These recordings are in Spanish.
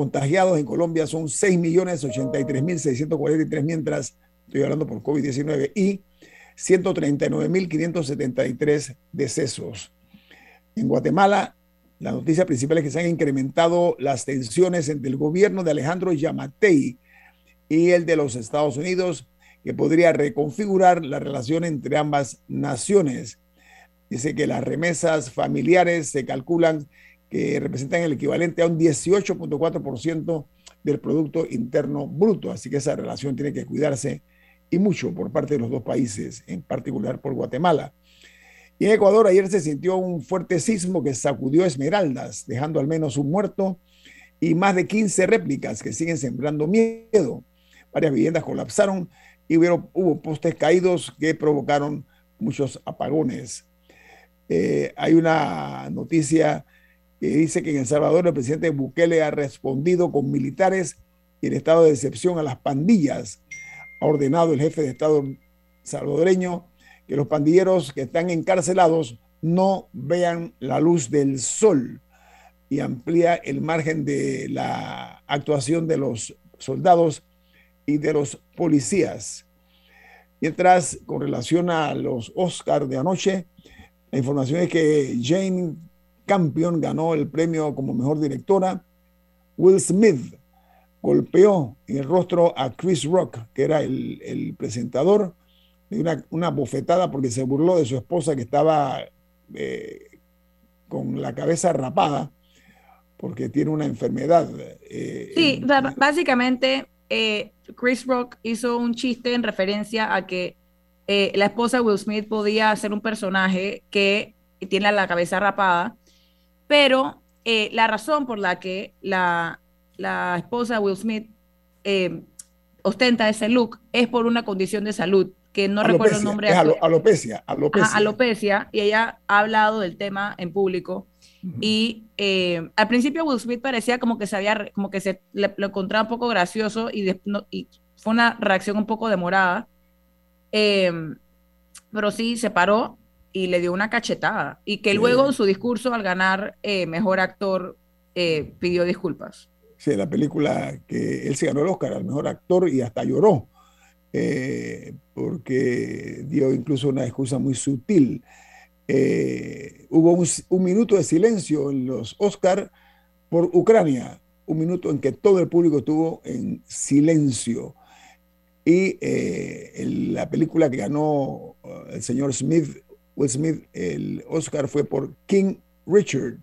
Contagiados en Colombia son 6.083.643, mientras estoy hablando por COVID-19, y 139.573 decesos. En Guatemala, la noticia principal es que se han incrementado las tensiones entre el gobierno de Alejandro Yamatei y el de los Estados Unidos, que podría reconfigurar la relación entre ambas naciones. Dice que las remesas familiares se calculan que representan el equivalente a un 18.4% del Producto Interno Bruto. Así que esa relación tiene que cuidarse y mucho por parte de los dos países, en particular por Guatemala. Y en Ecuador ayer se sintió un fuerte sismo que sacudió Esmeraldas, dejando al menos un muerto y más de 15 réplicas que siguen sembrando miedo. Varias viviendas colapsaron y hubo, postes caídos que provocaron muchos apagones. Eh, hay una noticia que dice que en El Salvador el presidente Bukele ha respondido con militares y en estado de excepción a las pandillas. Ha ordenado el jefe de Estado salvadoreño que los pandilleros que están encarcelados no vean la luz del sol y amplía el margen de la actuación de los soldados y de los policías. Mientras, con relación a los Oscars de anoche, la información es que Jane Campion ganó el premio como mejor directora. Will Smith golpeó en el rostro a Chris Rock, que era el, presentador, de una, una, bofetada porque se burló de su esposa que estaba eh, con la cabeza rapada porque tiene una enfermedad. Eh, sí, básicamente eh, Chris Rock hizo un chiste en referencia a que la esposa de Will Smith podía ser un personaje que tiene la cabeza rapada pero eh, la razón por la que la, esposa de Will Smith eh, ostenta ese look es por una condición de salud que no recuerdo el nombre. Es alopecia, alopecia. alopecia. Y ella ha hablado del tema en público. Y eh, al principio Will Smith parecía como que se había, como que se le, lo encontraba un poco gracioso y, y, fue una reacción un poco demorada. pero sí se paró y le dio una cachetada. Y que luego en su discurso al ganar eh, mejor actor eh, pidió disculpas. Sí, la película que él se ganó el Oscar al mejor actor y hasta lloró, eh, porque dio incluso una excusa muy sutil. hubo un, un, minuto de silencio en los Oscar por Ucrania, un minuto en que todo el público estuvo en silencio. Y la película que ganó el señor Smith Will Smith, el Oscar fue por King Richard,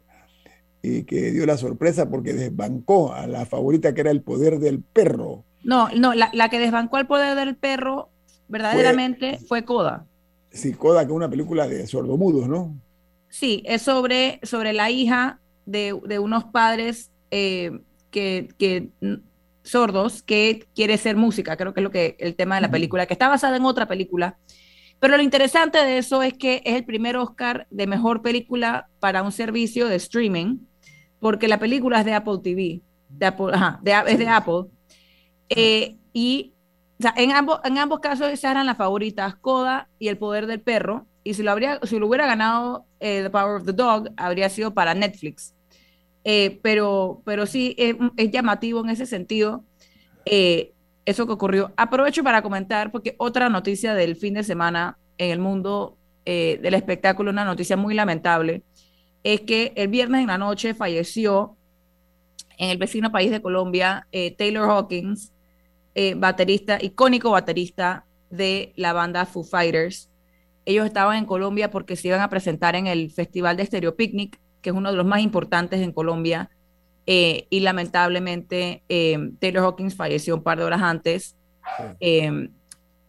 y que dio la sorpresa porque desbancó a la favorita que era El Poder del Perro. No, no, la, que desbancó El Poder del Perro verdaderamente fue, Coda. Sí, Coda, que es una película de sordomudos, ¿no? Sí, es sobre, sobre la hija de, unos padres eh, que, que sordos que quiere ser música, creo que es lo que el tema de la película, que está basada en otra película pero lo interesante de eso es que es el primer Oscar de mejor película para un servicio de streaming, porque la película es de Apple TV, de Apple, es de Apple. Eh, y en, ambos, en ambos casos esas eran las favoritas, Coda y El Poder del Perro. Y si lo, hubiera ganado eh, The Power of the Dog, habría sido para Netflix. Eh, pero, pero sí es, llamativo en ese sentido eso que ocurrió. Aprovecho para comentar, porque otra noticia del fin de semana en el mundo eh, del espectáculo, una noticia muy lamentable. es que el viernes en la noche falleció en el vecino país de Colombia eh, Taylor Hawkins, eh, baterista, icónico baterista de la banda Foo Fighters. Ellos estaban en Colombia porque se iban a presentar en el Festival de Stereo Picnic, que es uno de los más importantes en Colombia. Eh, y lamentablemente Taylor Hawkins falleció un par de horas antes.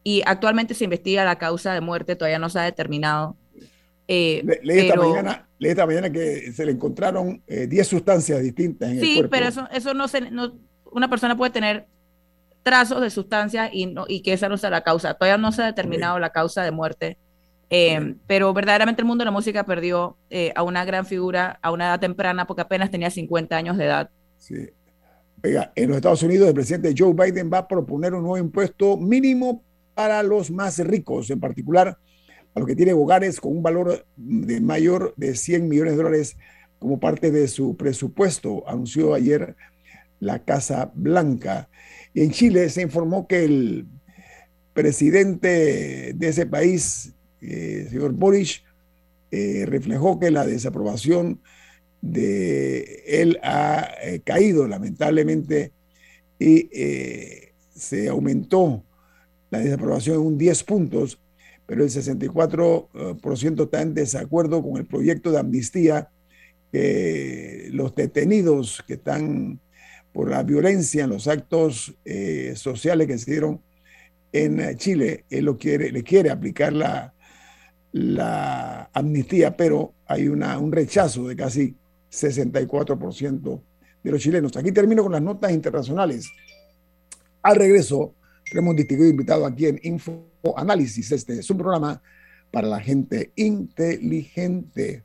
y actualmente se investiga la causa de muerte, todavía no se ha determinado. Eh, leí, esta mañana, que se le encontraron 10 eh, sustancias distintas en sí, el cuerpo. pero eso, eso no se. una persona puede tener trazos de sustancias y, no, y que esa no sea la causa. Todavía no se ha determinado la causa de muerte. Eh, pero verdaderamente el mundo de la música perdió a una gran figura a una edad temprana porque apenas tenía 50 años de edad. Sí. Oiga, en los Estados Unidos el presidente Joe Biden va a proponer un nuevo impuesto mínimo para los más ricos, en particular a los que tienen hogares con un valor de mayor de 100 millones de dólares como parte de su presupuesto, anunció ayer la Casa Blanca. Y en Chile se informó que el presidente de ese país, eh, señor Boris, eh, reflejó que la desaprobación de él ha eh, caído lamentablemente y se aumentó la desaprobación en un 10 puntos pero el 64% está en desacuerdo con el proyecto de amnistía que los detenidos que están por la violencia en los actos eh, sociales que se dieron en Chile, él lo quiere, le quiere aplicar la, la amnistía, pero hay una, un rechazo de casi 64% de los chilenos. Aquí termino con las notas internacionales. Al regreso, tenemos un distinguido invitado aquí en Info Análisis. Este es un programa para la gente inteligente.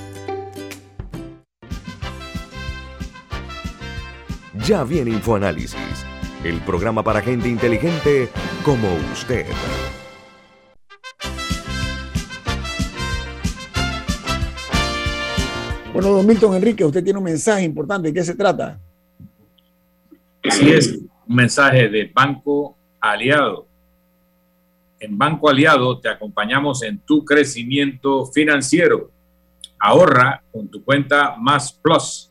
Ya viene InfoAnálisis, el programa para gente inteligente como usted. Bueno, don Milton Enrique, usted tiene un mensaje importante. ¿De qué se trata? Así es, un mensaje de Banco Aliado en Banco Aliado te acompañamos en tu crecimiento financiero. Ahorra con tu cuenta Más Plus,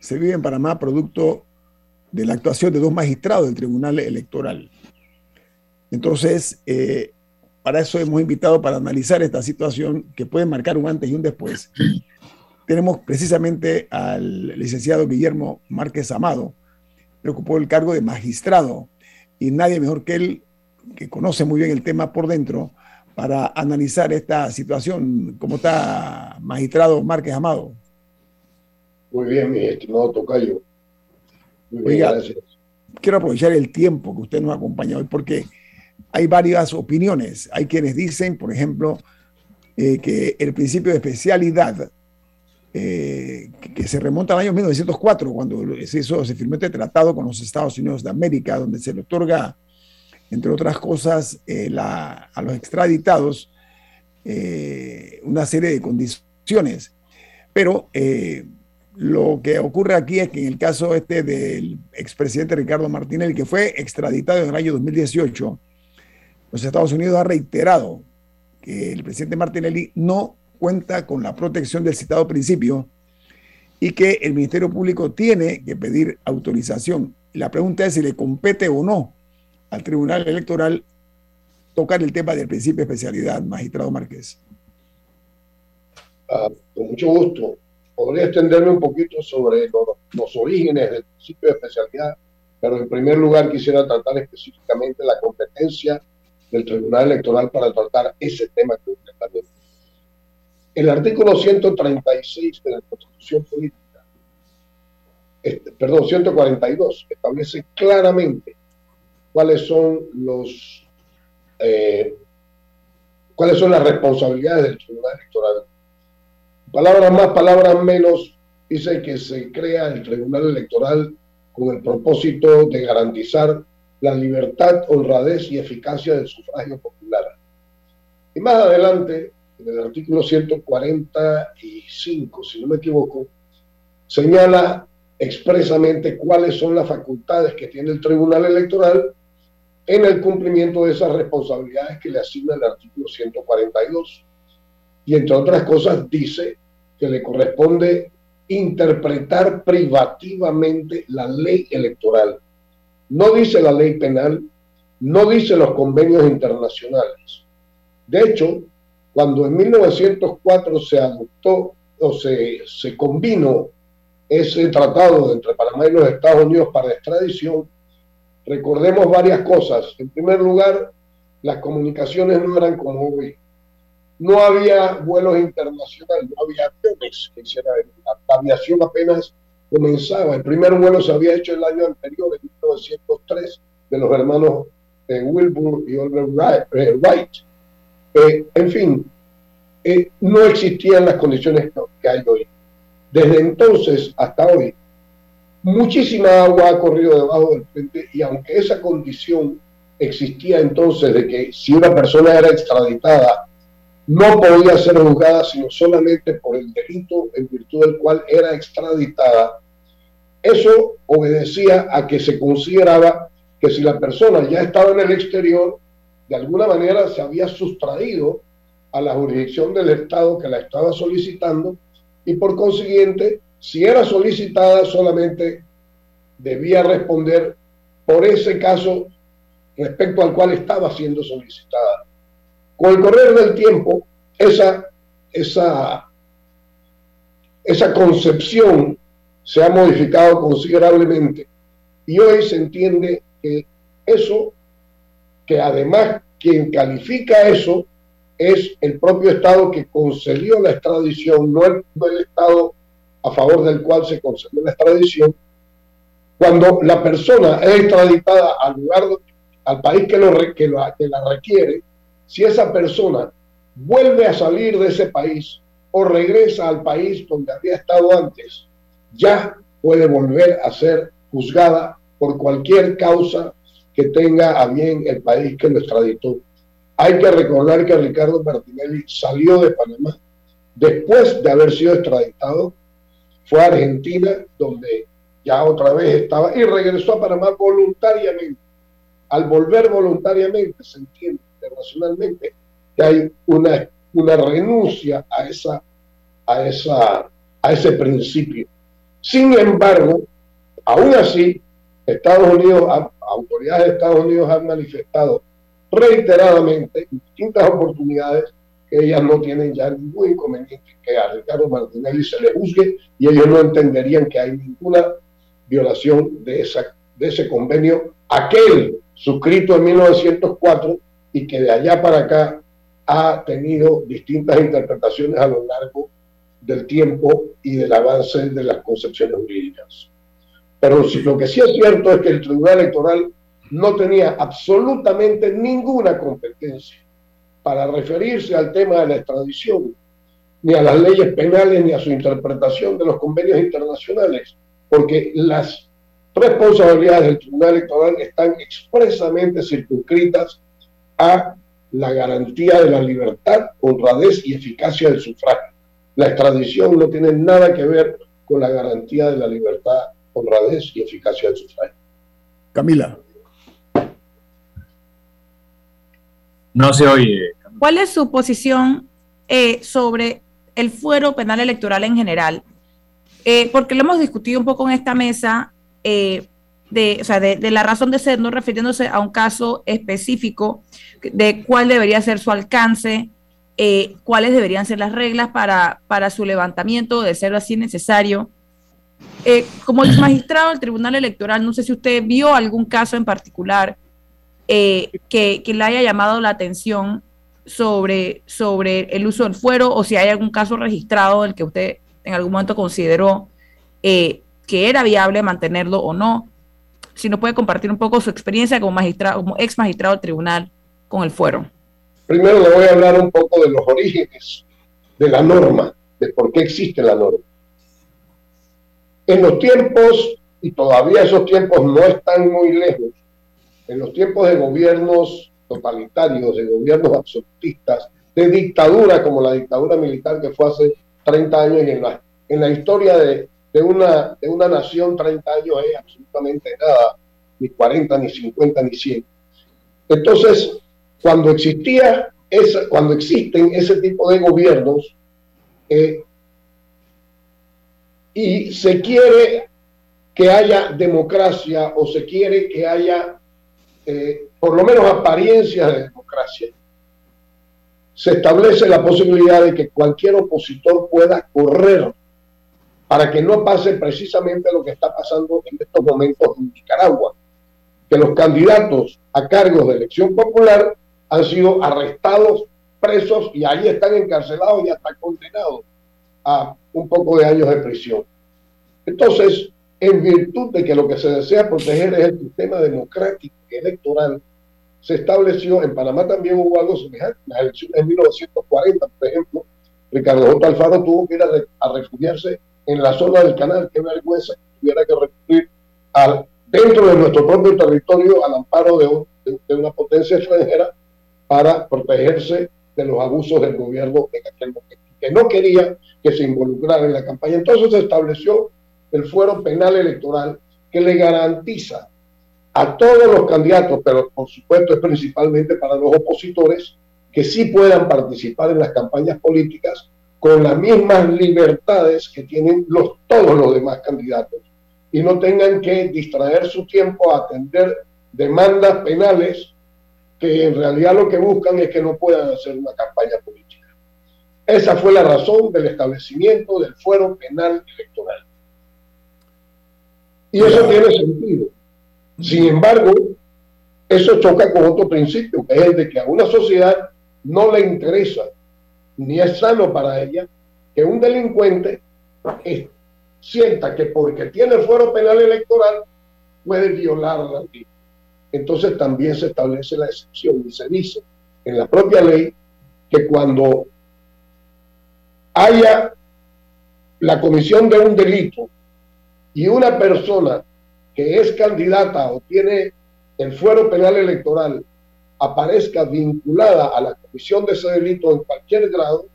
se vive en Panamá producto de la actuación de dos magistrados del Tribunal Electoral. Entonces, eh, para eso hemos invitado para analizar esta situación que puede marcar un antes y un después. Tenemos precisamente al licenciado Guillermo Márquez Amado, que ocupó el cargo de magistrado, y nadie mejor que él que conoce muy bien el tema por dentro, para analizar esta situación. ¿Cómo está, magistrado Márquez Amado? Muy bien, mi estimado Tocayo. Muy bien, gracias. Quiero aprovechar el tiempo que usted nos ha acompañado hoy porque hay varias opiniones. Hay quienes dicen, por ejemplo, eh, que el principio de especialidad, eh, que, se remonta al año 1904, cuando se, se firmó este tratado con los Estados Unidos de América, donde se le otorga entre otras cosas, eh, a los extraditados eh, una serie de condiciones. Pero eh, Lo que ocurre aquí es que en el caso este del expresidente Ricardo Martinelli, que fue extraditado en el año 2018, los Estados Unidos ha reiterado que el presidente Martinelli no cuenta con la protección del citado principio y que el Ministerio Público tiene que pedir autorización. La pregunta es si le compete o no al Tribunal Electoral tocar el tema del principio de especialidad, magistrado Márquez. Ah, con mucho gusto. Podría extenderme un poquito sobre los orígenes del principio de especialidad, pero en primer lugar quisiera tratar específicamente la competencia del Tribunal Electoral para tratar ese tema concretamente. El artículo 136 de la Constitución Política, este, perdón, 142, establece claramente cuáles son los eh, cuáles son las responsabilidades del Tribunal Electoral. Palabras más, palabras menos, dice que se crea el Tribunal Electoral con el propósito de garantizar la libertad, honradez y eficacia del sufragio popular. Y más adelante, en el artículo 145, si no me equivoco, señala expresamente cuáles son las facultades que tiene el Tribunal Electoral en el cumplimiento de esas responsabilidades que le asigna el artículo 142. Y entre otras cosas dice que le corresponde interpretar privativamente la ley electoral. No dice la ley penal, no dice los convenios internacionales. De hecho, cuando en 1904 se adoptó o se, se combinó ese tratado entre Panamá y los Estados Unidos para extradición, recordemos varias cosas. En primer lugar, las comunicaciones no eran como hoy. No había vuelos internacionales, no había aviones que hicieran. La aviación apenas comenzaba. El primer vuelo se había hecho el año anterior, en 1903, de los hermanos eh, Wilbur y Oliver Wright. Eh, en fin, eh, no existían las condiciones que hay hoy. Desde entonces hasta hoy, muchísima agua ha corrido debajo del puente y aunque esa condición existía entonces de que si una persona era extraditada, no podía ser juzgada sino solamente por el delito en virtud del cual era extraditada, eso obedecía a que se consideraba que si la persona ya estaba en el exterior, de alguna manera se había sustraído a la jurisdicción del Estado que la estaba solicitando y por consiguiente, si era solicitada solamente debía responder por ese caso respecto al cual estaba siendo solicitada. Con el correr del tiempo, esa, esa, esa concepción se ha modificado considerablemente. Y hoy se entiende que eso, que además quien califica eso es el propio Estado que concedió la extradición, no el, Estado a favor del cual se concedió la extradición, cuando la persona es extraditada al lugar, al país que, lo, que la requiere, si esa persona vuelve a salir de ese país o regresa al país donde había estado antes, ya puede volver a ser juzgada por cualquier causa que tenga a bien el país que lo extraditó. Hay que recordar que Ricardo Martinelli salió de Panamá después de haber sido extraditado, fue a Argentina, donde ya otra vez estaba, y regresó a Panamá voluntariamente. Al volver voluntariamente, se entiende internacionalmente que hay una, una renuncia a, esa, a, esa, a ese principio. Sin embargo, aún así, Estados Unidos, autoridades de Estados Unidos han manifestado reiteradamente en distintas oportunidades que ellas no tienen ya ningún inconveniente que a Ricardo Martinelli se le juzgue y ellos no entenderían que hay ninguna violación de, esa, de ese convenio, aquel suscrito en 1904 y que de allá para acá ha tenido distintas interpretaciones a lo largo del tiempo y del avance de las concepciones jurídicas. Pero lo que sí es cierto es que el Tribunal Electoral no tenía absolutamente ninguna competencia para referirse al tema de la extradición, ni a las leyes penales, ni a su interpretación de los convenios internacionales porque las responsabilidades del Tribunal Electoral están expresamente circunscritas a la garantía de la libertad, honradez y eficacia del sufragio. La extradición no tiene nada que ver con la garantía de la libertad, honradez y eficacia del sufragio. Camila. No se oye. ¿Cuál es su posición eh, sobre el fuero penal electoral en general? Eh, porque lo hemos discutido un poco en esta mesa eh, de, o sea, de, de, la razón de ser, no refiriéndose a un caso específico de cuál debería ser su alcance, eh, cuáles deberían ser las reglas para, para su levantamiento, de ser así necesario. Eh, como el magistrado del Tribunal Electoral, no sé si usted vio algún caso en particular eh, que, que, le haya llamado la atención sobre, sobre el uso del fuero o si hay algún caso registrado del que usted en algún momento consideró eh, que era viable mantenerlo o no. Si nos puede compartir un poco su experiencia como magistrado, como ex magistrado del tribunal con el fuero. Primero le voy a hablar un poco de los orígenes de la norma, de por qué existe la norma. En los tiempos, y todavía esos tiempos no están muy lejos, en los tiempos de gobiernos totalitarios, de gobiernos absolutistas, de dictadura como la dictadura militar que fue hace 30 años y en la, en la historia de, de, una, de una nación 30 años es absolutamente nada, ni 40, ni 50, ni 100. Entonces, cuando existía esa, cuando existen ese tipo de gobiernos eh, y se quiere que haya democracia o se quiere que haya eh, por lo menos apariencias de democracia, se establece la posibilidad de que cualquier opositor pueda correr para que no pase precisamente lo que está pasando en estos momentos en Nicaragua, que los candidatos a cargos de elección popular han sido arrestados, presos y ahí están encarcelados y hasta condenados a un poco de años de prisión. Entonces, en virtud de que lo que se desea proteger es el sistema democrático electoral, se estableció, en Panamá también hubo algo semejante, las elecciones de 1940, por ejemplo, Ricardo. Alfaro tuvo que ir a refugiarse en la zona del canal, qué vergüenza que tuviera que recurrir al, dentro de nuestro propio territorio al amparo de, una potencia extranjera para protegerse de los abusos del gobierno en aquel que no quería que se involucrara en la campaña. Entonces se estableció el fuero penal electoral que le garantiza a todos los candidatos, pero por supuesto es principalmente para los opositores, que sí puedan participar en las campañas políticas con las mismas libertades que tienen los, todos los demás candidatos y no tengan que distraer su tiempo a atender demandas penales que en realidad lo que buscan es que no puedan hacer una campaña política. Esa fue la razón del establecimiento del fuero penal electoral. Y eso tiene sentido. Sin embargo, eso choca con otro principio, que es el de que a una sociedad no le interesa, ni es sano para ella, que un delincuente sienta que porque tiene fuero penal electoral puede violar la ley. Entonces también se establece la excepción y se dice en la propia ley que cuando haya la comisión de un delito y una persona que es candidata o tiene el fuero penal electoral aparezca vinculada a la comisión de ese delito en cualquier grado,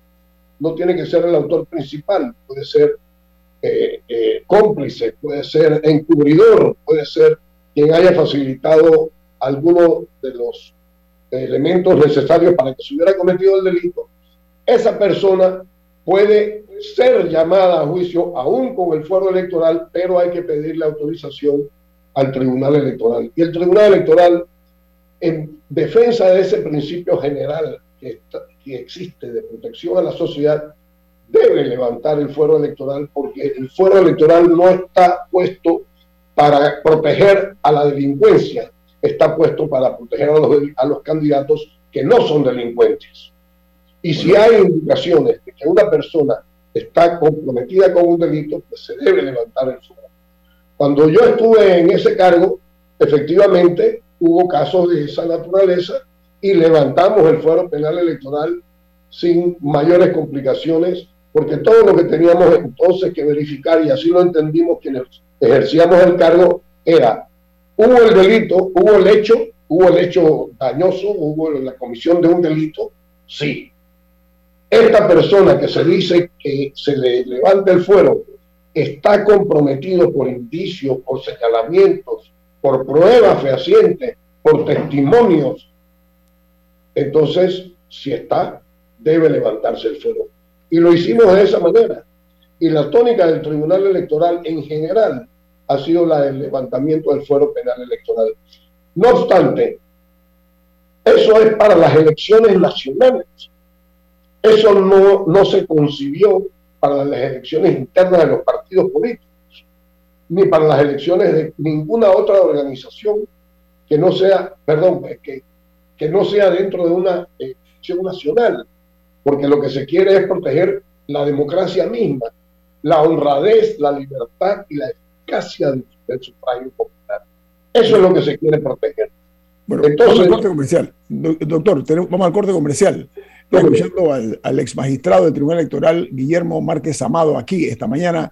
no tiene que ser el autor principal, puede ser eh, eh, cómplice, puede ser encubridor, puede ser quien haya facilitado alguno de los elementos necesarios para que se hubiera cometido el delito, esa persona puede ser llamada a juicio aún con el fuero electoral, pero hay que pedirle autorización al Tribunal Electoral. Y el Tribunal Electoral, en defensa de ese principio general que, está, que existe de protección a la sociedad, debe levantar el fuero electoral porque el fuero electoral no está puesto para proteger a la delincuencia, está puesto para proteger a los, a los candidatos que no son delincuentes. Y si hay indicaciones de que una persona está comprometida con un delito, pues se debe levantar el fuero. Cuando yo estuve en ese cargo, efectivamente hubo casos de esa naturaleza y levantamos el fuero penal electoral sin mayores complicaciones, porque todo lo que teníamos entonces que verificar, y así lo entendimos quienes ejercíamos el cargo, era, hubo el delito, hubo el hecho, hubo el hecho dañoso, hubo la comisión de un delito, sí. Esta persona que se dice que se le levanta el fuero está comprometido por indicios, por señalamientos, por pruebas fehacientes, por testimonios, entonces, si está, debe levantarse el fuero. Y lo hicimos de esa manera. Y la tónica del Tribunal Electoral en general ha sido la del levantamiento del fuero penal electoral. No obstante, eso es para las elecciones nacionales. Eso no, no se concibió para las elecciones internas de los partidos políticos, ni para las elecciones de ninguna otra organización que no sea, perdón, que, que no sea dentro de una elección nacional, porque lo que se quiere es proteger la democracia misma, la honradez, la libertad y la eficacia del, sufragio popular. Eso es lo que se quiere proteger. Bueno, Entonces, vamos al corte comercial. Doctor, vamos al corte comercial. Estoy escuchando al, al, ex magistrado del Tribunal Electoral, Guillermo Márquez Amado, aquí esta mañana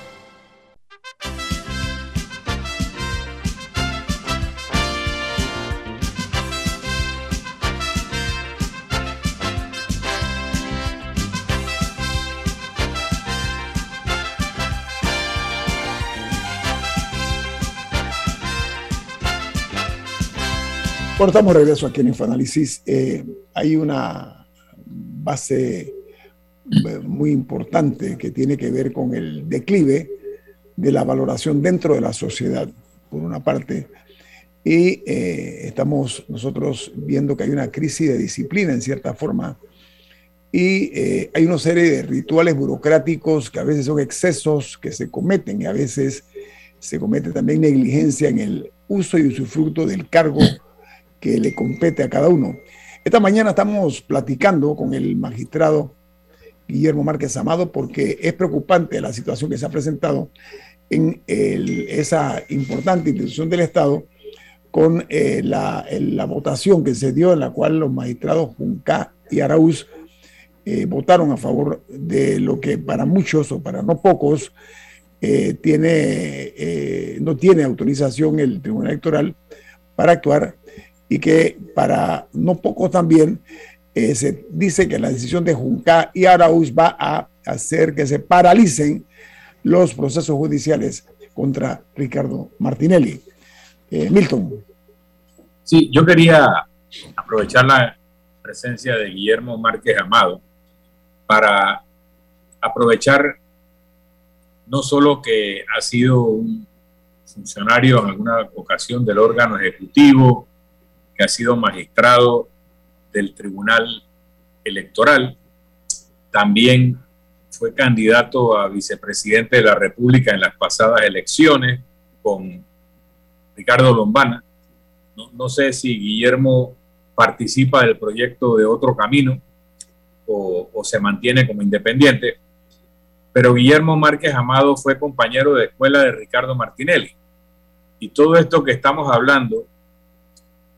Bueno, estamos de regreso aquí en Infoanálisis. Eh, hay una base eh, muy importante que tiene que ver con el declive de la valoración dentro de la sociedad, por una parte, y eh, estamos nosotros viendo que hay una crisis de disciplina en cierta forma, y hay una serie de rituales burocráticos que a veces son excesos que se cometen y a veces se comete también negligencia en el uso y usufructo del cargo que le compete a cada uno. Esta mañana estamos platicando con el magistrado Guillermo Márquez Amado porque es preocupante la situación que se ha presentado en esa importante institución del Estado con eh, la, votación que se dio en la cual los magistrados Junca y Araúz eh, votaron a favor de lo que para muchos o para no pocos eh, tiene, no tiene autorización el Tribunal Electoral para actuar y que para no poco también eh, se dice que la decisión de Junca y Arauz va a hacer que se paralicen los procesos judiciales contra Ricardo Martinelli. Eh, Milton. Sí, yo quería aprovechar la presencia de Guillermo Márquez Amado para aprovechar no solo que ha sido un funcionario en alguna ocasión del órgano ejecutivo, ha sido magistrado del Tribunal Electoral, también fue candidato a vicepresidente de la República en las pasadas elecciones con Ricardo Lombana. No, sé si Guillermo participa del proyecto de otro camino o, o, se mantiene como independiente, pero Guillermo Márquez Amado fue compañero de escuela de Ricardo Martinelli. Y todo esto que estamos hablando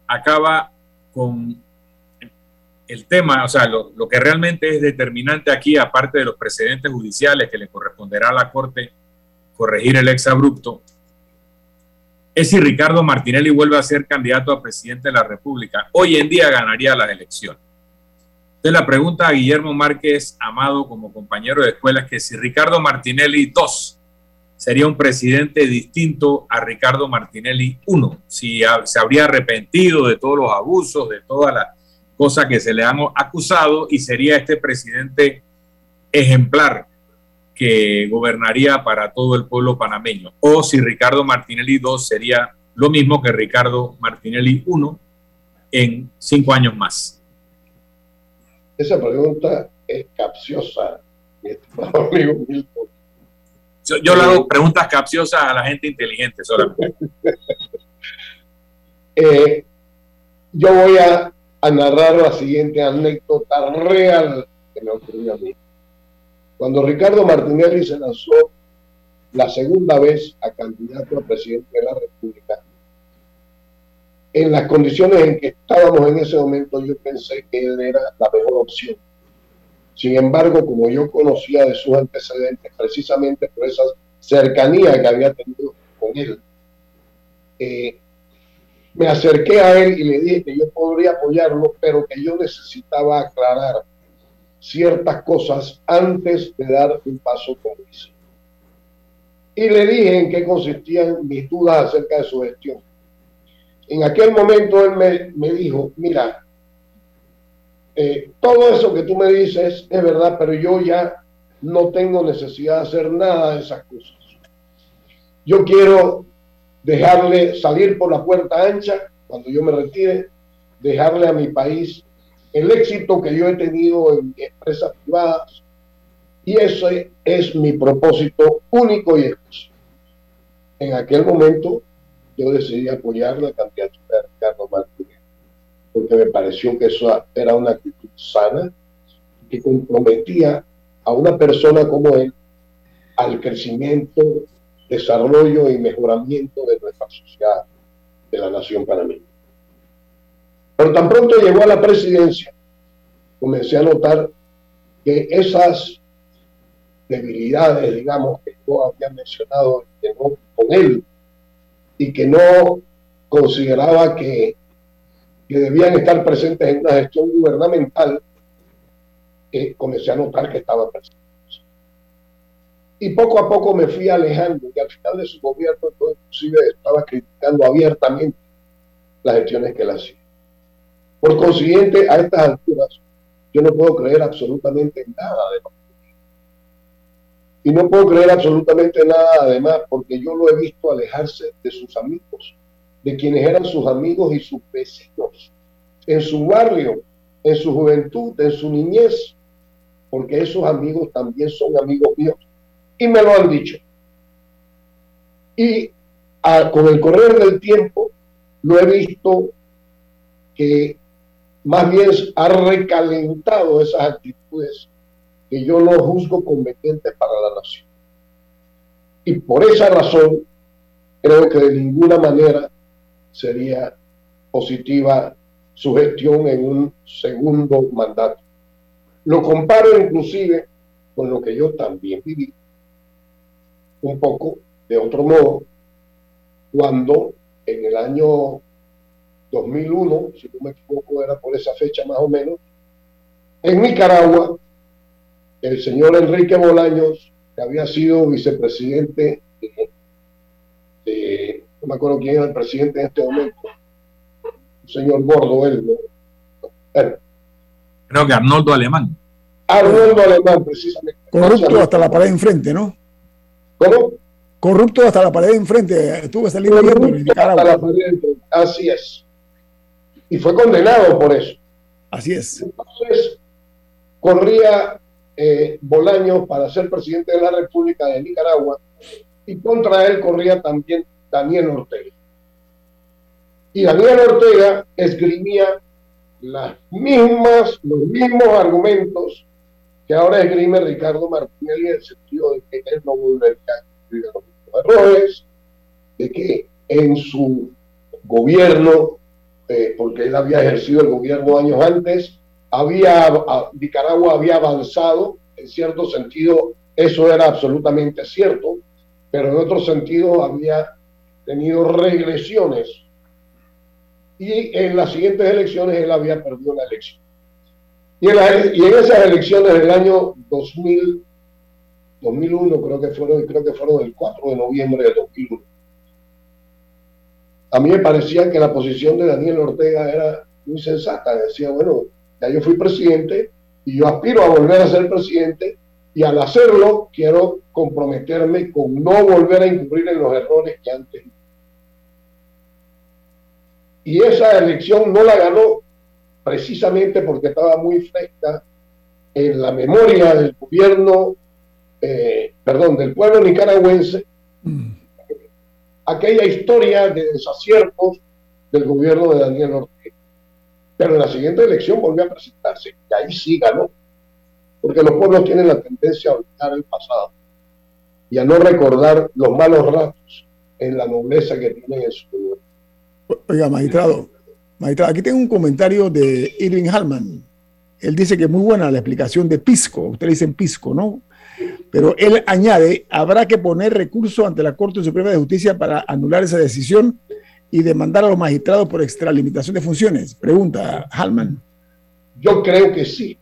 acaba con el tema, o sea, lo, que realmente es determinante aquí, aparte de los precedentes judiciales que le corresponderá a la Corte corregir el exabrupto, es si Ricardo Martinelli vuelve a ser candidato a presidente de la República. Hoy en día ganaría las elecciones. Entonces la pregunta a Guillermo Márquez Amado como compañero de escuela es que si Ricardo Martinelli 2 sería un presidente distinto a Ricardo Martinelli 1, si se habría arrepentido de todos los abusos, de todas las cosa que se le han acusado y sería este presidente ejemplar que gobernaría para todo el pueblo panameño. O si Ricardo Martinelli II sería lo mismo que Ricardo Martinelli I en cinco años más. Esa pregunta es capciosa, mi estimado amigo. Yo, yo le hago preguntas capciosas a la gente inteligente solamente. eh, yo voy a a narrar la siguiente anécdota real que me ocurrió a mí. Cuando Ricardo Martinelli se lanzó la segunda vez a candidato a presidente de la República, en las condiciones en que estábamos en ese momento, yo pensé que él era la mejor opción. Sin embargo, como yo conocía de sus antecedentes, precisamente por esa cercanía que había tenido con él, eh, me acerqué a él y le dije que yo podría apoyarlo, pero que yo necesitaba aclarar ciertas cosas antes de dar un paso con eso. Y le dije en qué consistían mis dudas acerca de su gestión. En aquel momento él me, me dijo, mira, eh, todo eso que tú me dices es verdad, pero yo ya no tengo necesidad de hacer nada de esas cosas. Yo quiero dejarle salir por la puerta ancha cuando yo me retire, dejarle a mi país el éxito que yo he tenido en empresas privadas y ese es mi propósito único y exclusivo. En aquel momento yo decidí apoyar la candidatura de Ricardo Martínez porque me pareció que eso era una actitud sana que comprometía a una persona como él al crecimiento desarrollo y mejoramiento de nuestra sociedad, de la nación panameña. Pero tan pronto llegó a la presidencia, comencé a notar que esas debilidades, digamos, que yo había mencionado con él y que no consideraba que, que debían estar presentes en una gestión gubernamental, eh, comencé a notar que estaba presente. Y poco a poco me fui alejando y al final de su gobierno yo inclusive estaba criticando abiertamente las gestiones que él hacía. Por consiguiente, a estas alturas, yo no puedo creer absolutamente nada de Y no puedo creer absolutamente nada además porque yo lo he visto alejarse de sus amigos, de quienes eran sus amigos y sus vecinos, en su barrio, en su juventud, en su niñez, porque esos amigos también son amigos míos y me lo han dicho. Y con el correr del tiempo lo he visto que más bien ha recalentado esas actitudes que yo no juzgo convenientes para la nación. Y por esa razón creo que de ninguna manera sería positiva su gestión en un segundo mandato. Lo comparo inclusive con lo que yo también viví un poco de otro modo cuando en el año 2001, si no me equivoco, era por esa fecha más o menos, en Nicaragua, el señor Enrique Bolaños, que había sido vicepresidente de, no me acuerdo quién era el presidente en este momento, un señor gordo él, ¿no? Creo que Arnoldo Alemán. Arnoldo Alemán, precisamente. Corrupto hasta la pared enfrente, ¿no? Corrupto hasta la pared de enfrente. Estuvo saliendo Así es. Y fue condenado por eso. Así es. Entonces, corría eh, Bolaños para ser presidente de la República de Nicaragua y contra él corría también Daniel Ortega. Y Daniel Ortega esgrimía las mismas, los mismos argumentos que ahora esgrime Ricardo Martinelli en el sentido de que él no volvería a cometer los mismos errores, de que en su gobierno, eh, porque él había ejercido el gobierno años antes, había, Nicaragua había avanzado, en cierto sentido eso era absolutamente cierto, pero en otro sentido había tenido regresiones y en las siguientes elecciones él había perdido la elección. Y en, y en esas elecciones del año 2000, 2001, creo que fueron, creo que fueron el 4 de noviembre de 2001, a mí me parecía que la posición de Daniel Ortega era muy sensata. Decía, bueno, ya yo fui presidente y yo aspiro a volver a ser presidente y al hacerlo quiero comprometerme con no volver a incurrir en los errores que antes. Y esa elección no la ganó precisamente porque estaba muy fresca en la memoria del gobierno, eh, perdón, del pueblo nicaragüense, mm. aquella historia de desaciertos del gobierno de Daniel Ortega. Pero en la siguiente elección volvió a presentarse y ahí sí ganó, porque los pueblos tienen la tendencia a olvidar el pasado y a no recordar los malos ratos en la nobleza que tienen en su gobierno. Oiga, magistrado, magistrado, aquí tengo un comentario de Irving Hallman. Él dice que es muy buena la explicación de Pisco, ustedes dicen Pisco, ¿no? Pero él añade, habrá que poner recurso ante la Corte Suprema de Justicia para anular esa decisión y demandar a los magistrados por extralimitación de funciones. Pregunta Hallman. Yo creo que sí.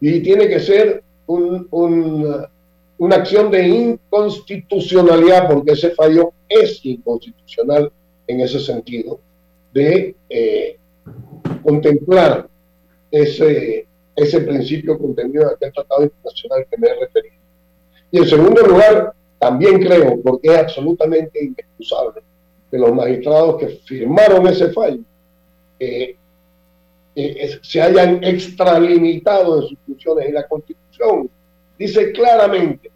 Y tiene que ser un, una acción de inconstitucionalidad porque ese fallo es inconstitucional en ese sentido, de eh, contemplar ese, ese principio contenido en aquel tratado internacional que me he referido. Y en segundo lugar, también creo, porque es absolutamente inexcusable, que los magistrados que firmaron ese fallo eh, eh, se hayan extralimitado en sus funciones. Y la Constitución dice claramente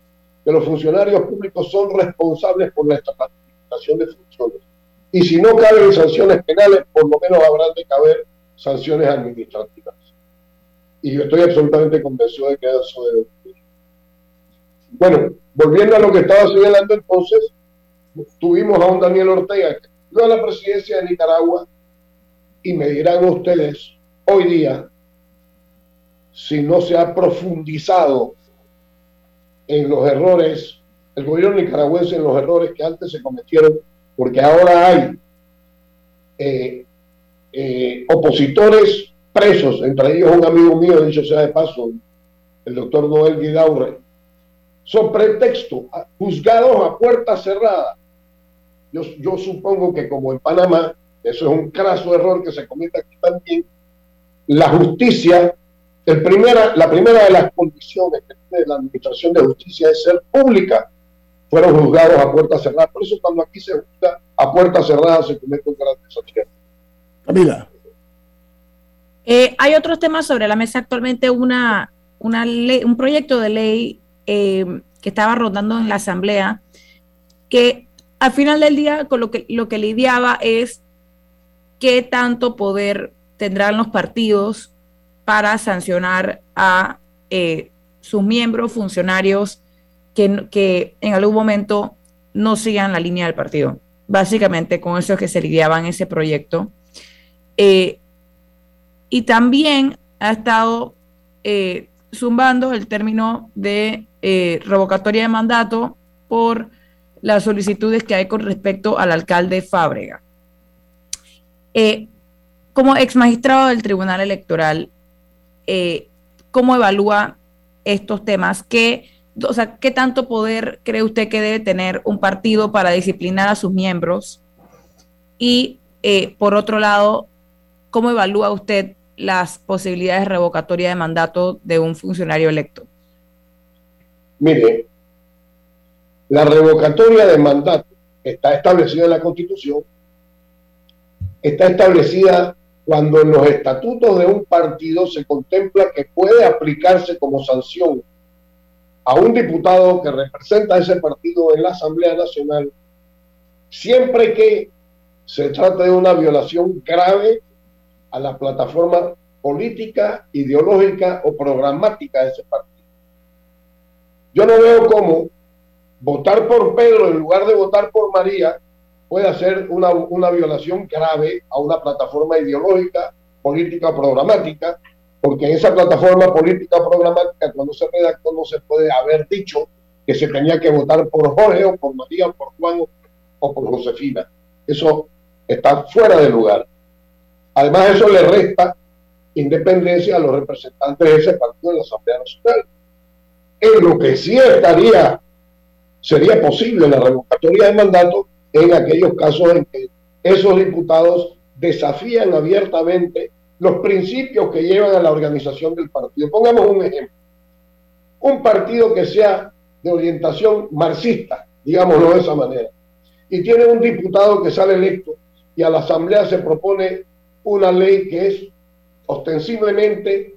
que los funcionarios públicos son responsables por la extraliminación de funciones y si no caben sanciones penales, por lo menos habrán de caber sanciones administrativas. Y yo estoy absolutamente convencido de que eso debe ocurrir. Bueno, volviendo a lo que estaba señalando entonces, tuvimos a un Daniel Ortega que fue a la presidencia de Nicaragua y me dirán ustedes hoy día si no se ha profundizado en los errores, el gobierno nicaragüense en los errores que antes se cometieron porque ahora hay eh, eh, opositores presos, entre ellos un amigo mío, dicho sea de paso, el doctor Noel Guidaurre, son pretexto, juzgados a puerta cerrada. Yo, supongo que como en Panamá, eso es un craso error que se comete aquí también, la justicia, la primera de las condiciones tiene la administración de justicia es ser pública fueron juzgados a puerta cerrada. Por eso cuando aquí se juzga a puerta cerrada se comete un gran desacierto. Camila. Eh, hay otros temas sobre la mesa actualmente, una, una ley, un proyecto de ley eh, que estaba rondando en la Asamblea, que al final del día con lo que, lo que lidiaba es qué tanto poder tendrán los partidos para sancionar a eh, sus miembros, funcionarios que, en algún momento no sigan la línea del partido. Básicamente con eso es que se lidiaba en ese proyecto. Eh, y también ha estado eh, zumbando el término de eh, revocatoria de mandato por las solicitudes que hay con respecto al alcalde Fábrega. como ex magistrado del Tribunal Electoral, ¿cómo evalúa estos temas que o sea, ¿qué tanto poder cree usted que debe tener un partido para disciplinar a sus miembros? Y eh, por otro lado, ¿cómo evalúa usted las posibilidades de revocatoria de mandato de un funcionario electo? Mire, la revocatoria de mandato está establecida en la Constitución, está establecida cuando en los estatutos de un partido se contempla que puede aplicarse como sanción a un diputado que representa ese partido en la Asamblea Nacional, siempre que se trate de una violación grave a la plataforma política, ideológica o programática de ese partido. Yo no veo cómo votar por Pedro en lugar de votar por María puede ser una, una violación grave a una plataforma ideológica, política, programática, porque en esa plataforma política programática, cuando se redactó, no se puede haber dicho que se tenía que votar por Jorge o por María, por Juan o por Josefina. Eso está fuera de lugar. Además, eso le resta independencia a los representantes de ese partido en la Asamblea Nacional. En lo que sí estaría, sería posible la revocatoria de mandato en aquellos casos en que esos diputados desafían abiertamente los principios que llevan a la organización del partido. Pongamos un ejemplo. Un partido que sea de orientación marxista, digámoslo de esa manera, y tiene un diputado que sale electo y a la Asamblea se propone una ley que es ostensiblemente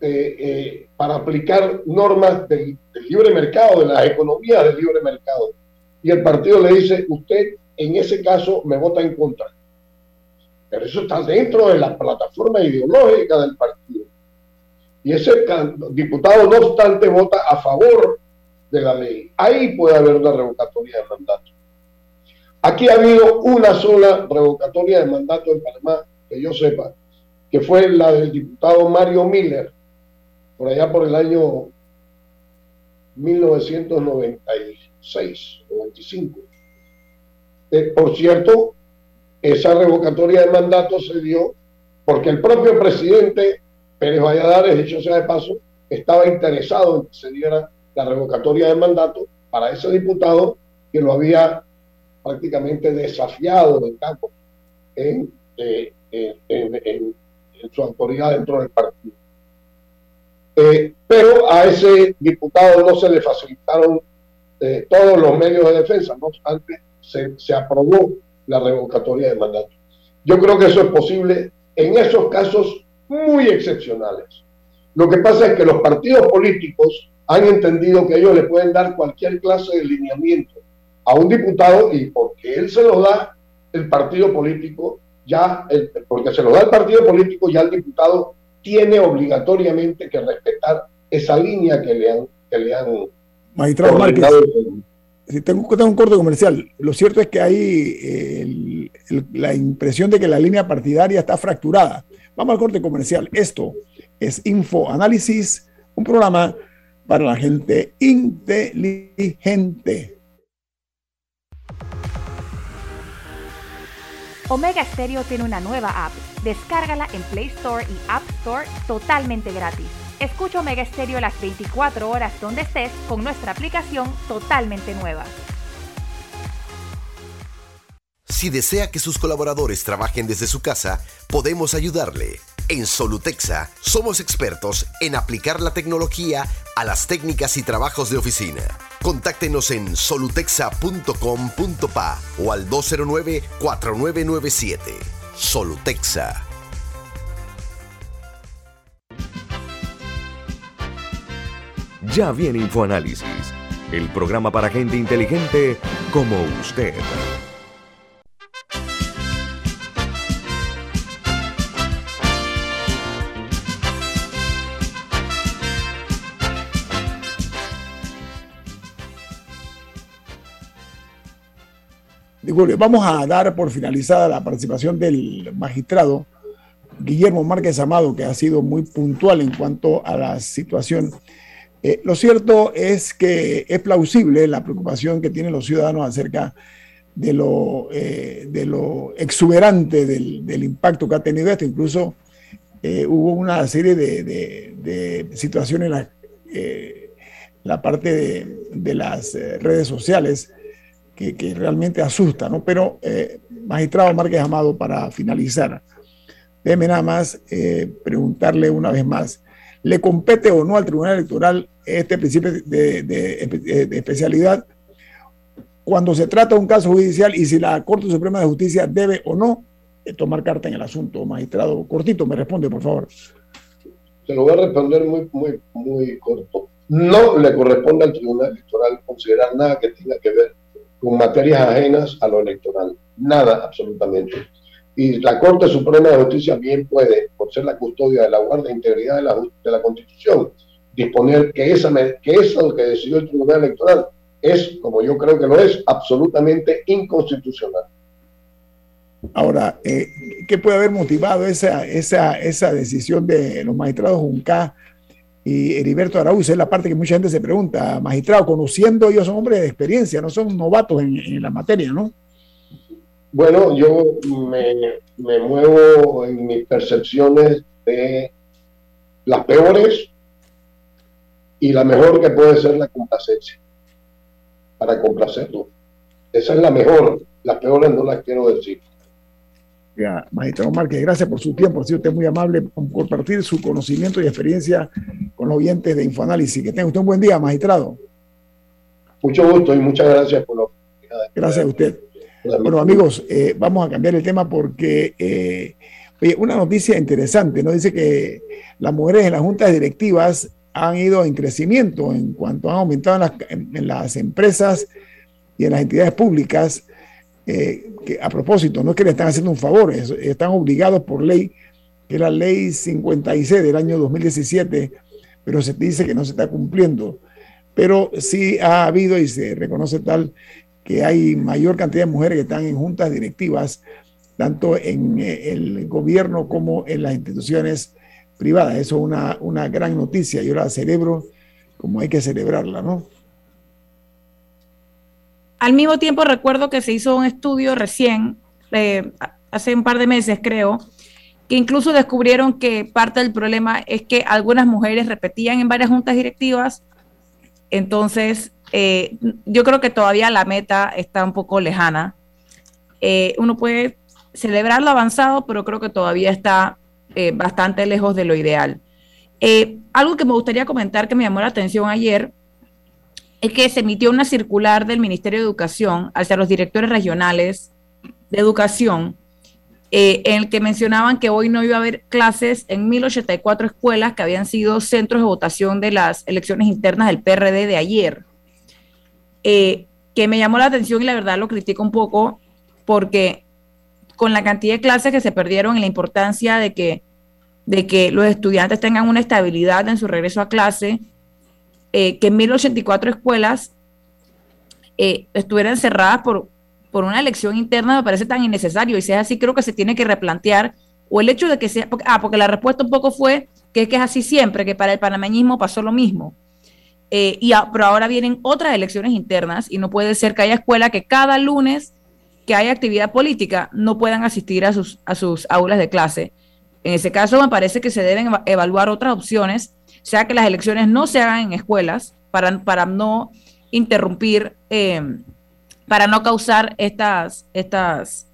eh, eh, para aplicar normas del, libre mercado, de las economías del libre mercado. Y el partido le dice, usted en ese caso me vota en contra. Pero eso está dentro de la plataforma ideológica del partido. Y ese diputado, no obstante, vota a favor de la ley. Ahí puede haber una revocatoria de mandato. Aquí ha habido una sola revocatoria de mandato en Panamá, que yo sepa, que fue la del diputado Mario Miller, por allá por el año 1996, 95. Eh, por cierto, esa revocatoria de mandato se dio porque el propio presidente Pérez Valladares, dicho sea de paso, estaba interesado en que se diera la revocatoria de mandato para ese diputado que lo había prácticamente desafiado en campo eh, en, su autoridad dentro del partido. Eh, pero a ese diputado no se le facilitaron eh, todos los medios de defensa, no obstante, se, se aprobó la revocatoria de mandato. Yo creo que eso es posible en esos casos muy excepcionales. Lo que pasa es que los partidos políticos han entendido que ellos le pueden dar cualquier clase de lineamiento a un diputado y porque él se lo da el partido político, ya, el, porque se lo da el partido político, ya el diputado tiene obligatoriamente que respetar esa línea que le han, que le han Magistrado Márquez, si tengo, tengo, un corte comercial. Lo cierto es que hay la impresión de que la línea partidaria está fracturada. Vamos al corte comercial. Esto es Info Análisis, un programa para la gente inteligente. Omega Stereo tiene una nueva app. Descárgala en Play Store y App Store totalmente gratis. Escucha Omega Stereo las 24 horas donde estés con nuestra aplicación totalmente nueva. Si desea que sus colaboradores trabajen desde su casa, podemos ayudarle. En Solutexa somos expertos en aplicar la tecnología a las técnicas y trabajos de oficina. Contáctenos en solutexa.com.pa o al 209-4997. Solutexa. Ya viene InfoAnálisis, el programa para gente inteligente como usted. vamos a dar por finalizada la participación del magistrado Guillermo Márquez Amado, que ha sido muy puntual en cuanto a la situación. Eh, lo cierto es que es plausible la preocupación que tienen los ciudadanos acerca de lo, eh, exuberante del, impacto que ha tenido esto. Incluso eh, hubo una serie de, situaciones en la, parte de, las redes sociales que, realmente asusta, ¿no? Pero, magistrado Márquez Amado, para finalizar, déjeme nada más preguntarle una vez más, ¿le compete o no al Tribunal Electoral este principio de, especialidad cuando se trata de un caso judicial y si la Corte Suprema de Justicia debe o no tomar carta en el asunto, magistrado. Cortito, me responde, por favor. Se lo voy a responder muy, muy, muy corto. No le corresponde al Tribunal Electoral considerar nada que tenga que ver con materias ajenas a lo electoral. Nada, absolutamente. Y la Corte Suprema de Justicia bien puede, por ser la custodia de la guardia de integridad de la, de la Constitución, disponer que, esa, que eso que decidió el Tribunal Electoral es, como yo creo que lo es, absolutamente inconstitucional. Ahora, eh, ¿qué puede haber motivado esa, esa, esa decisión de los magistrados Junca y Heriberto Araúz? Es la parte que mucha gente se pregunta. Magistrado, conociendo ellos son hombres de experiencia, no son novatos en, en la materia, ¿no? Bueno, yo me, me muevo en mis percepciones de las peores y la mejor que puede ser la complacencia, para complacerlo. Esa es la mejor, las peores no las quiero decir. Ya, Maestro Márquez, gracias por su tiempo, ha sido usted muy amable por compartir su conocimiento y experiencia con los oyentes de Infoanálisis. Que tenga usted un buen día, magistrado. Mucho gusto y muchas gracias por la oportunidad. Gracias a usted. Bueno, amigos, eh, vamos a cambiar el tema porque eh, oye, una noticia interesante, ¿no? Dice que las mujeres en las juntas directivas han ido en crecimiento en cuanto han aumentado en las, empresas y en las entidades públicas. Eh, que a propósito, no es que le están haciendo un favor, es, están obligados por ley, que es la ley 56 del año 2017, pero se dice que no se está cumpliendo. Pero sí ha habido y se reconoce tal que hay mayor cantidad de mujeres que están en juntas directivas, tanto en eh, el gobierno como en las instituciones privadas. Eso es una, una gran noticia. Yo la celebro como hay que celebrarla, ¿no? Al mismo tiempo recuerdo que se hizo un estudio recién, eh, hace un par de meses creo, que incluso descubrieron que parte del problema es que algunas mujeres repetían en varias juntas directivas, entonces eh, yo creo que todavía la meta está un poco lejana. Eh, uno puede celebrar lo avanzado, pero creo que todavía está eh, bastante lejos de lo ideal. Eh, algo que me gustaría comentar que me llamó la atención ayer es que se emitió una circular del Ministerio de Educación hacia los directores regionales de educación, eh, en el que mencionaban que hoy no iba a haber clases en 1084 escuelas que habían sido centros de votación de las elecciones internas del PRD de ayer. Eh, que me llamó la atención y la verdad lo critico un poco porque con la cantidad de clases que se perdieron y la importancia de que, de que los estudiantes tengan una estabilidad en su regreso a clase, eh, que en 1084 escuelas eh, estuvieran cerradas por, por una elección interna me parece tan innecesario y si es así creo que se tiene que replantear o el hecho de que sea, ah, porque la respuesta un poco fue que es que es así siempre, que para el panameñismo pasó lo mismo. Eh, y pero ahora vienen otras elecciones internas y no puede ser que haya escuela que cada lunes que haya actividad política no puedan asistir a sus, a sus aulas de clase. En ese caso me parece que se deben evaluar otras opciones sea que las elecciones no se hagan en escuelas para, para no interrumpir, eh, para no causar estas, estas,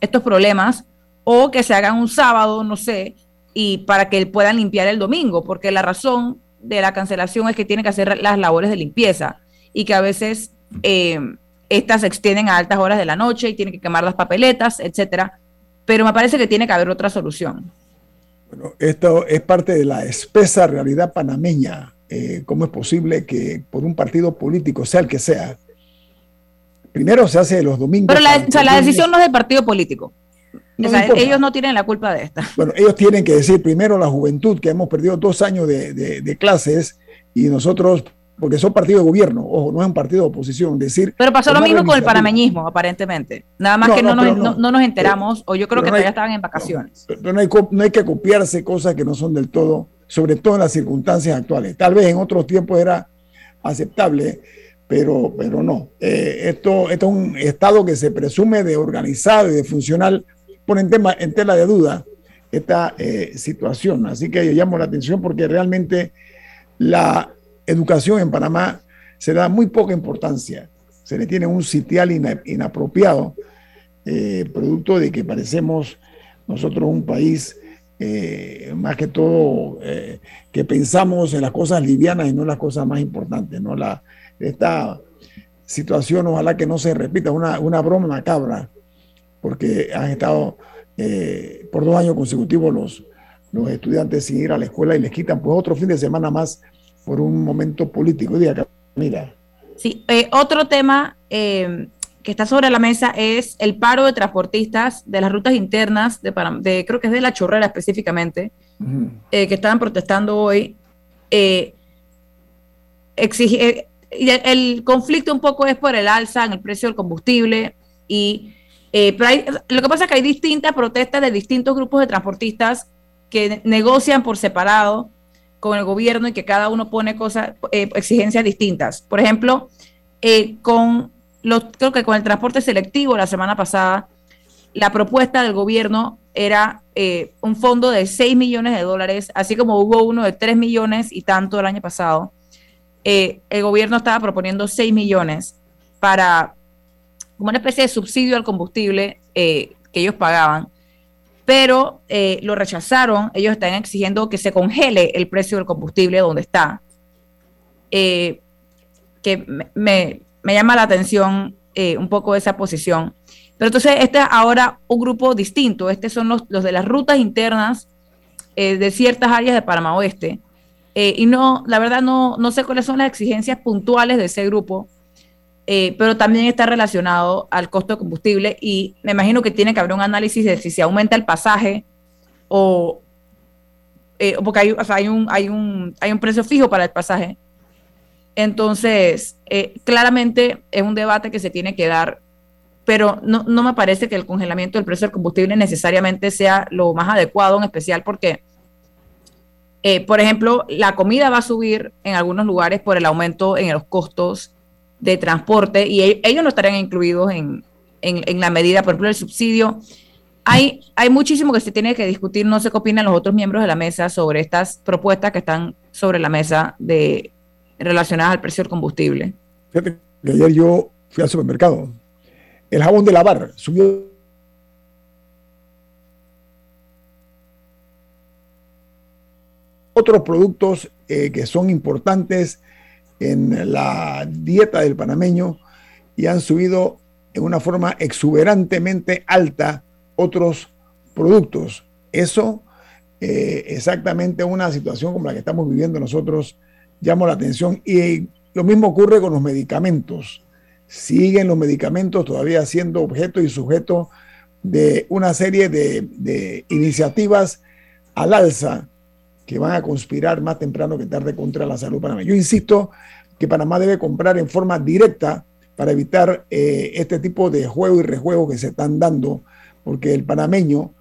estos problemas, o que se hagan un sábado, no sé, y para que puedan limpiar el domingo, porque la razón de la cancelación es que tienen que hacer las labores de limpieza y que a veces eh, estas se extienden a altas horas de la noche y tienen que quemar las papeletas, etcétera. Pero me parece que tiene que haber otra solución. Bueno, esto es parte de la espesa realidad panameña. Eh, ¿Cómo es posible que por un partido político, sea el que sea, primero se hace los domingos? Pero la, o sea, la decisión no es del partido político. No o sea, ellos no tienen la culpa de esta. Bueno, ellos tienen que decir primero la juventud, que hemos perdido dos años de, de, de clases y nosotros porque son partidos de gobierno, ojo, no es un partido de oposición, decir... Pero pasó lo mismo con el panameñismo, aparentemente. Nada más no, que no, no, nos, no, nos enteramos, o yo creo que todavía estaban en vacaciones. pero no hay, no hay que copiarse cosas que no son del todo, sobre todo en las circunstancias actuales. Tal vez en otros tiempos era aceptable, pero, pero no. Eh, esto, esto es un Estado que se presume de organizado y de funcional, pone en, tema, en tela de duda esta eh, situación. Así que yo llamo la atención porque realmente la educación en Panamá se da muy poca importancia. Se le tiene un sitial inapropiado, eh, producto de que parecemos nosotros un país eh, más que todo que pensamos en las cosas livianas y no en las cosas más importantes. ¿no? La, esta situación ojalá que no se repita, una, una broma macabra, porque han estado eh, por dos años consecutivos los, los estudiantes sin ir a la escuela y les quitan pues otro fin de semana más por un momento político. Diga, mira. Sí, eh, otro tema eh, que está sobre la mesa es el paro de transportistas de las rutas internas de, de creo que es de la Chorrera específicamente, eh, que estaban protestando hoy. exige, el conflicto un poco es por el alza en el precio del combustible y lo que pasa es que hay distintas protestas de distintos grupos de transportistas que negocian por separado con el gobierno y que cada uno pone cosas, eh, exigencias distintas. Por ejemplo, eh, con los, creo que con el transporte selectivo la semana pasada, la propuesta del gobierno era eh, un fondo de 6 millones de dólares, así como hubo uno de 3 millones y tanto el año pasado. el gobierno estaba proponiendo 6 millones para como una especie de subsidio al combustible que ellos pagaban pero eh, lo rechazaron. Ellos están exigiendo que se congele el precio del combustible donde está. Eh, que me, llama la atención eh, un poco esa posición. Pero entonces, este es ahora un grupo distinto. Estos son los, los de las rutas internas de ciertas áreas de Panamá Oeste. y no, la verdad, no, no sé cuáles son las exigencias puntuales de ese grupo eh, pero también está relacionado al costo de combustible y me imagino que tiene que haber un análisis de si se aumenta el pasaje o eh, porque hay, un, hay, un, hay un precio fijo para el pasaje. Entonces, eh, claramente es un debate que se tiene que dar, pero no, no me parece que el congelamiento del precio del combustible necesariamente sea lo más adecuado, en especial porque, por ejemplo, la comida va a subir en algunos lugares por el aumento en los costos de transporte y ellos no estarían incluidos en, la medida, por ejemplo, el subsidio. Hay, hay muchísimo que se tiene que discutir, no sé qué opinan los otros miembros de la mesa sobre estas propuestas que están sobre la mesa de relacionadas al precio del combustible. Fíjate que ayer yo fui al supermercado. El jabón de lavar subió otros productos eh, que son importantes en la dieta del panameño y han subido en una forma exuberantemente alta otros productos. Eso, eh, exactamente una situación como la que estamos viviendo nosotros, llama la atención. Y lo mismo ocurre con los medicamentos. Siguen los medicamentos todavía siendo objeto y sujeto de una serie de, de iniciativas al alza que van a conspirar más temprano que tarde contra la salud panameña. Yo insisto que Panamá debe comprar en forma directa para evitar eh, este tipo de juego y rejuego que se están dando, porque el panameño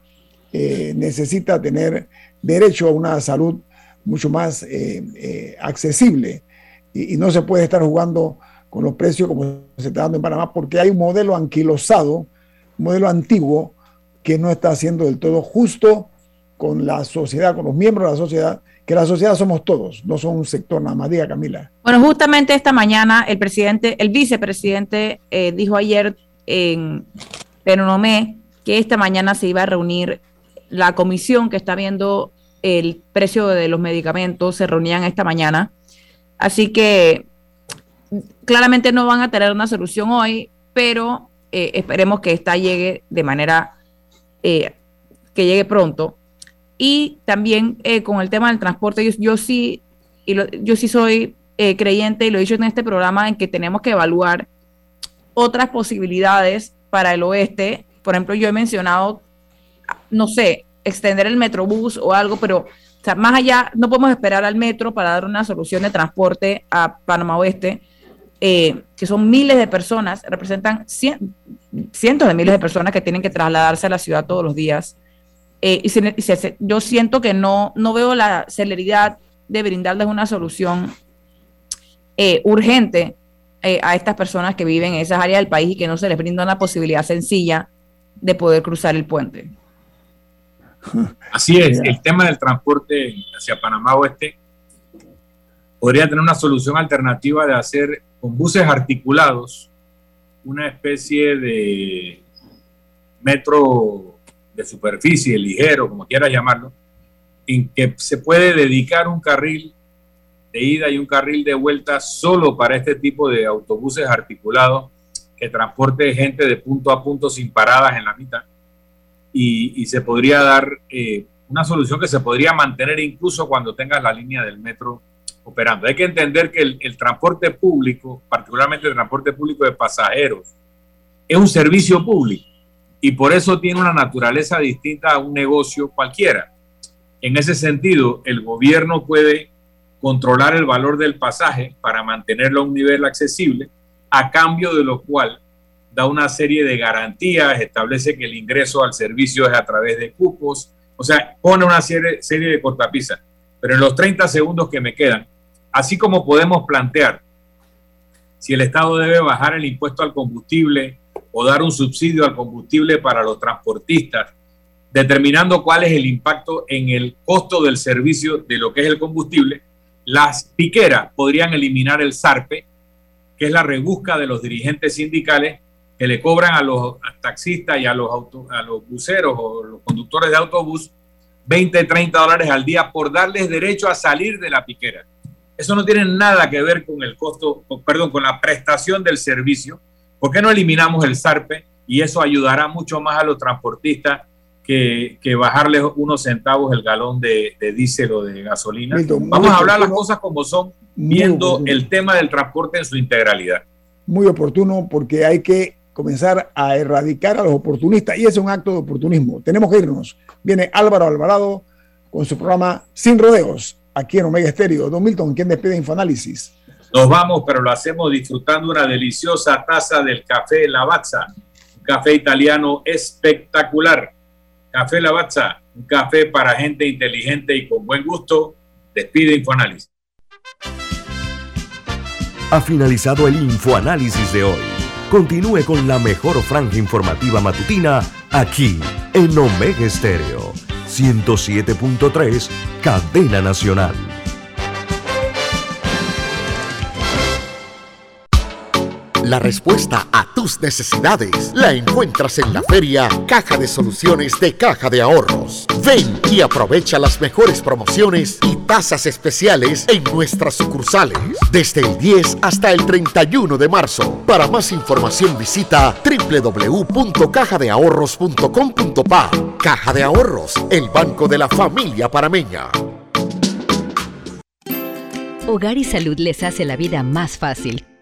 eh, necesita tener derecho a una salud mucho más eh, accesible y, y, no se puede estar jugando con los precios como se está dando en Panamá, porque hay un modelo anquilosado, un modelo antiguo que no está haciendo del todo justo con la sociedad, con los miembros de la sociedad, que la sociedad somos todos, no son un sector nada más. Diga, Camila. Bueno, justamente esta mañana el presidente, el vicepresidente eh, dijo ayer en Penonomé que esta mañana se iba a reunir la comisión que está viendo el precio de los medicamentos, se reunían esta mañana. Así que claramente no van a tener una solución hoy, pero eh, esperemos que esta llegue de manera eh, que llegue pronto. Y también eh, con el tema del transporte, yo, sí, y yo sí soy eh, creyente, y lo he dicho en este programa, en que tenemos que evaluar otras posibilidades para el oeste. Por ejemplo, yo he mencionado, no sé, extender el metrobús o algo, pero más allá, no podemos esperar al metro para dar una solución de transporte a Panamá Oeste, eh, que son miles de personas, representan cientos de miles de personas que tienen que trasladarse a la ciudad todos los días. Eh, y, yo siento que no, no veo la celeridad de brindarles una solución eh, urgente eh, a estas personas que viven en esas áreas del país y que no se les brinda una posibilidad sencilla de poder cruzar el puente. Así es, el tema del transporte hacia Panamá Oeste podría tener una solución alternativa de hacer con buses articulados una especie de metro de superficie, ligero, como quieras llamarlo, en que se puede dedicar un carril de ida y un carril de vuelta solo para este tipo de autobuses articulados que transporte gente de punto a punto sin paradas en la mitad y, se podría dar eh, una solución que se podría mantener incluso cuando tengas la línea del metro operando. Hay que entender que el, transporte público, particularmente el transporte público de pasajeros, es un servicio público y por eso tiene una naturaleza distinta a un negocio cualquiera. En ese sentido, el gobierno puede controlar el valor del pasaje para mantenerlo a un nivel accesible, a cambio de lo cual da una serie de garantías, establece que el ingreso al servicio es a través de cupos, o sea, pone una serie, serie de cortapisas. Pero en los 30 segundos que me quedan, así como podemos plantear si el Estado debe bajar el impuesto al combustible o dar un subsidio al combustible para los transportistas, determinando cuál es el impacto en el costo del servicio de lo que es el combustible, las piqueras podrían eliminar el SARPE, que es la rebusca de los dirigentes sindicales que le cobran a los taxistas y a los, a los buceros o los conductores de autobús 20, 30 dólares al día por darles derecho a salir de la piquera. Eso no tiene nada que ver con el costo, perdón, con la prestación del servicio. ¿Por qué no eliminamos el SARPE? Y eso ayudará mucho más a los transportistas que, que bajarles unos centavos el galón de, de diésel o de gasolina. Vamos a hablar las cosas como son, viendo el tema del transporte en su integralidad. Muy oportuno porque hay que comenzar a erradicar a los oportunistas y es un acto de oportunismo. Tenemos que irnos. Viene Álvaro Alvarado con su programa Sin Rodeos aquí en Omega Estéreo. Don Milton, ¿quién despide Infoanálisis? Nos vamos, pero lo hacemos disfrutando una deliciosa taza del café Lavazza, un café italiano espectacular. Café Lavazza, un café para gente inteligente y con buen gusto. Despide Infoanálisis. Ha finalizado el Infoanálisis de hoy. Continúe con la mejor franja informativa matutina aquí en Omega Estéreo 107.3, Cadena Nacional. La respuesta a tus necesidades la encuentras en la feria Caja de Soluciones de Caja de Ahorros. Ven y aprovecha las mejores promociones y tasas especiales en nuestras sucursales desde el 10 hasta el 31 de marzo. Para más información visita www.cajadeahorros.com.pa. Caja de Ahorros, el banco de la familia parameña. Hogar y Salud les hace la vida más fácil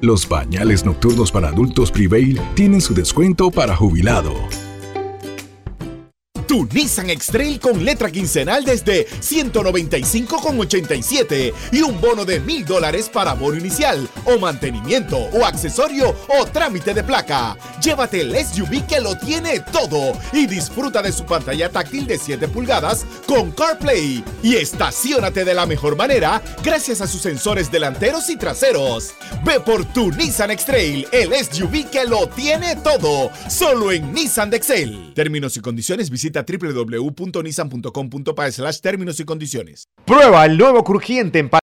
Los pañales nocturnos para adultos Prevail tienen su descuento para jubilado. Tu Nissan X-Trail con letra quincenal desde 195,87 y un bono de mil dólares para bono inicial o mantenimiento o accesorio o trámite de placa. Llévate el SUV que lo tiene todo y disfruta de su pantalla táctil de 7 pulgadas con CarPlay y estacionate de la mejor manera gracias a sus sensores delanteros y traseros. Ve por tu Nissan X-Trail, el SUV que lo tiene todo, solo en Nissan de Excel. Términos y condiciones visita www.nissan.com.pa términos y condiciones. Prueba el nuevo crujiente en